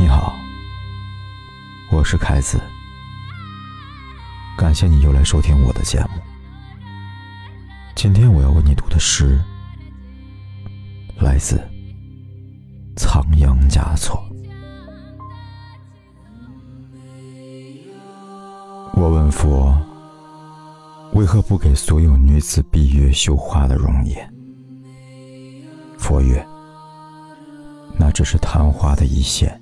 你好，我是凯子，感谢你又来收听我的节目。今天我要为你读的诗，来自仓央嘉措。我问佛，为何不给所有女子闭月羞花的容颜？佛曰：那只是昙花的一现，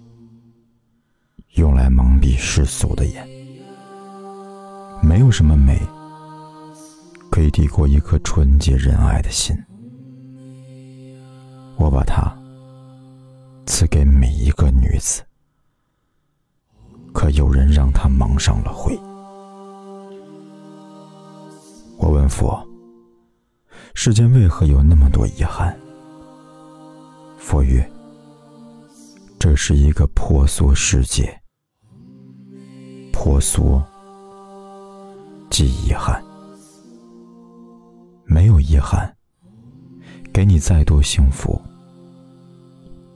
用来蒙蔽世俗的眼。没有什么美可以抵过一颗纯洁仁爱的心。我把它赐给每一个女子，可有人让她蒙上了灰。我问佛：世间为何有那么多遗憾？佛曰：这是一个婆娑世界，婆娑即遗憾。没有遗憾，给你再多幸福，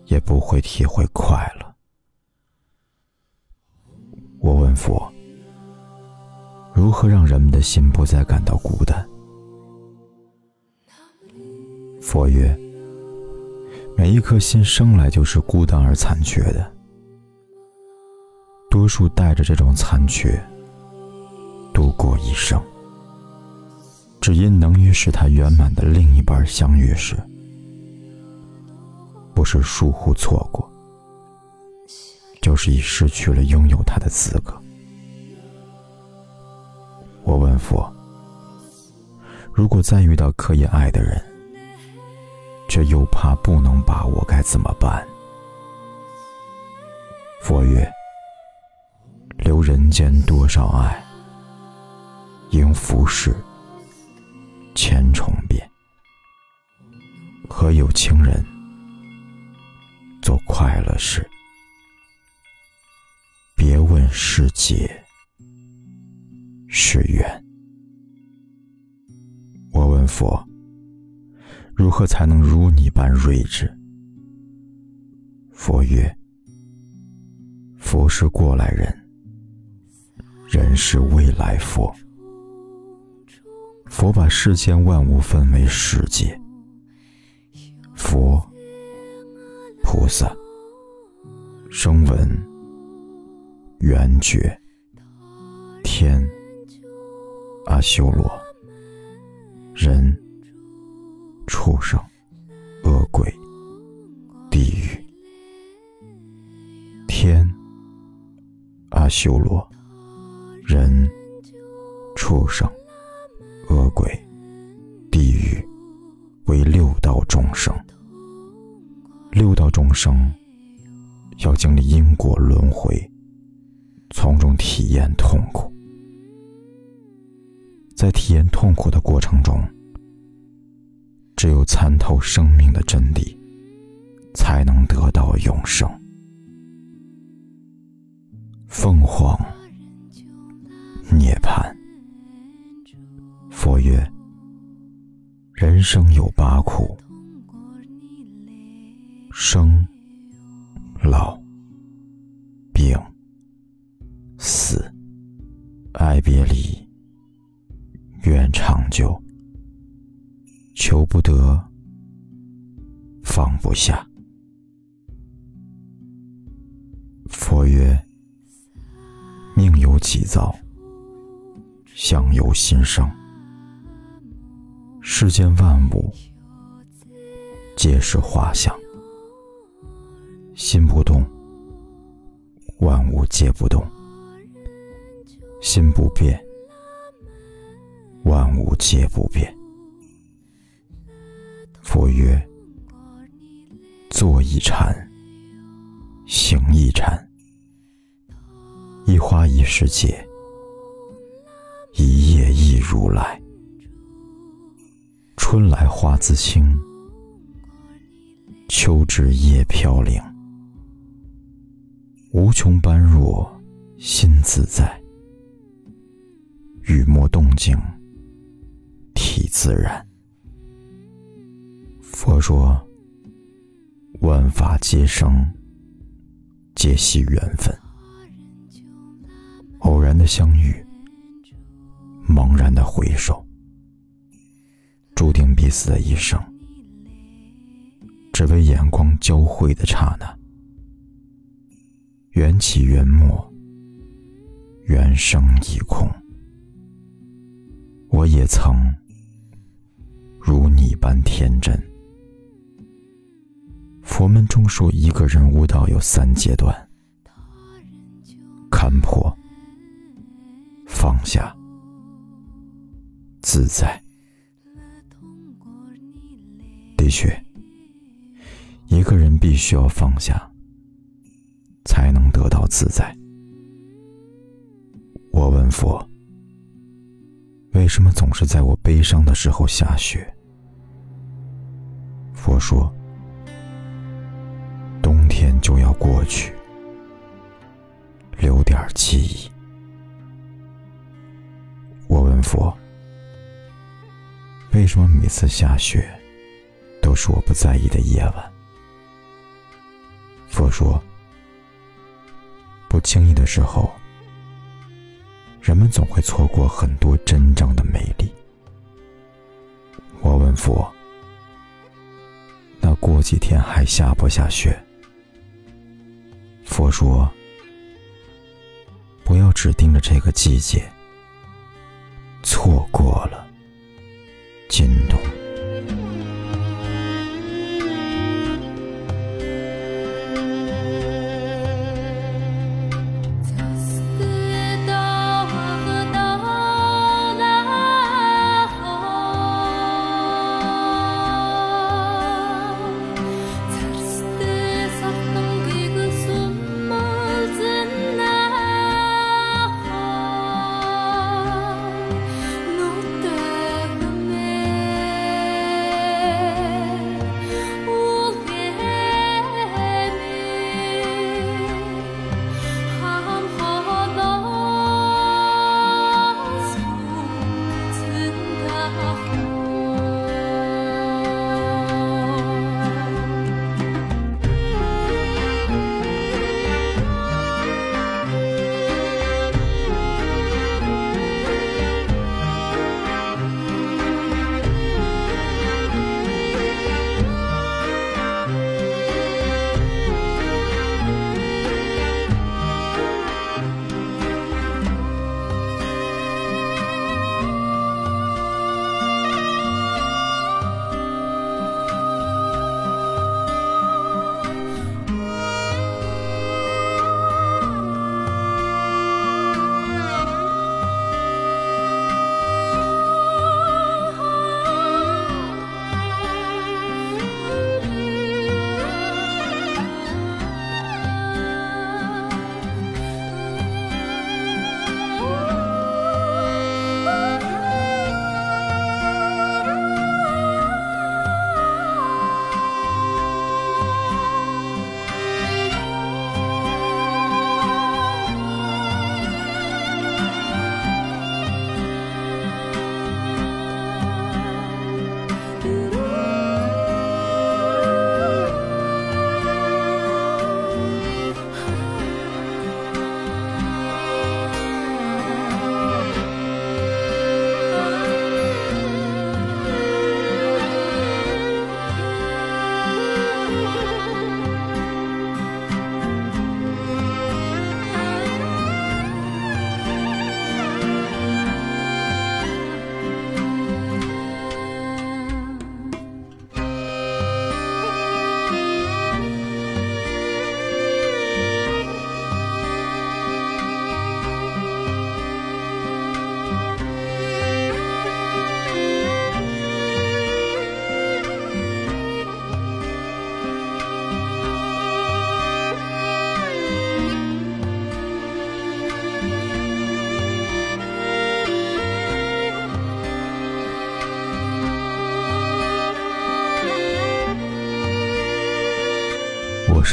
也不会体会快乐。我问佛。如何让人们的心不再感到孤单？佛曰：每一颗心生来就是孤单而残缺的，多数带着这种残缺度过一生，只因能与使他圆满的另一半相遇时，不是疏忽错过，就是已失去了拥有他的资格。我问佛：如果再遇到可以爱的人，却又怕不能把握，该怎么办？佛曰：留人间多少爱，应浮世千重变。和有情人做快乐事，别问世界。是缘。我问佛：如何才能如你般睿智？佛曰：佛是过来人，人是未来佛。佛把世间万物分为世界：佛、菩萨、声闻、缘觉、天。阿修罗、人、畜生、恶鬼、地狱、天、阿修罗、畜生、恶鬼、地狱，为六道众生。六道众生要经历因果轮回，从中体验痛苦。在体验痛苦的过程中，只有参透生命的真谛，才能得到永生。凤凰涅槃。生有八苦：生、老、病、死、爱别离。愿长久，求不得，放不下。佛曰：命由己造，相由心生。世间万物皆是画像，心不动，万物皆不动；心不变。万物皆不变。佛曰：坐一禅，行一禅，一花一世界，一叶一如来。春来花自青，秋至叶飘零。无穷般若，心自在，雨墨动静。体自然。佛说：万法皆生，皆系缘分。偶然的相遇，茫然的回首，彼此的一生，只为眼光交汇的刹那。缘起缘没，缘生已空。我也曾如你般天真。佛门中说，一个人悟道有三阶段：看破。放下，自在。雪，一个人必须要放下，才能得到自在。我问佛：为什么总是在我悲伤的时候下雪？佛说：冬天就要过去，留点记忆。我问佛，为什么每次下雪都是我不在意的夜晚？佛说，不经意的时候，人们总会错过很多真正的美丽。我问佛，那过几天还下不下雪？佛说，不要只盯着这个季节。错过了，惊动。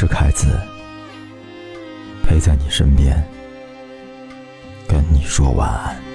是凯子，陪在你身边，跟你说晚安。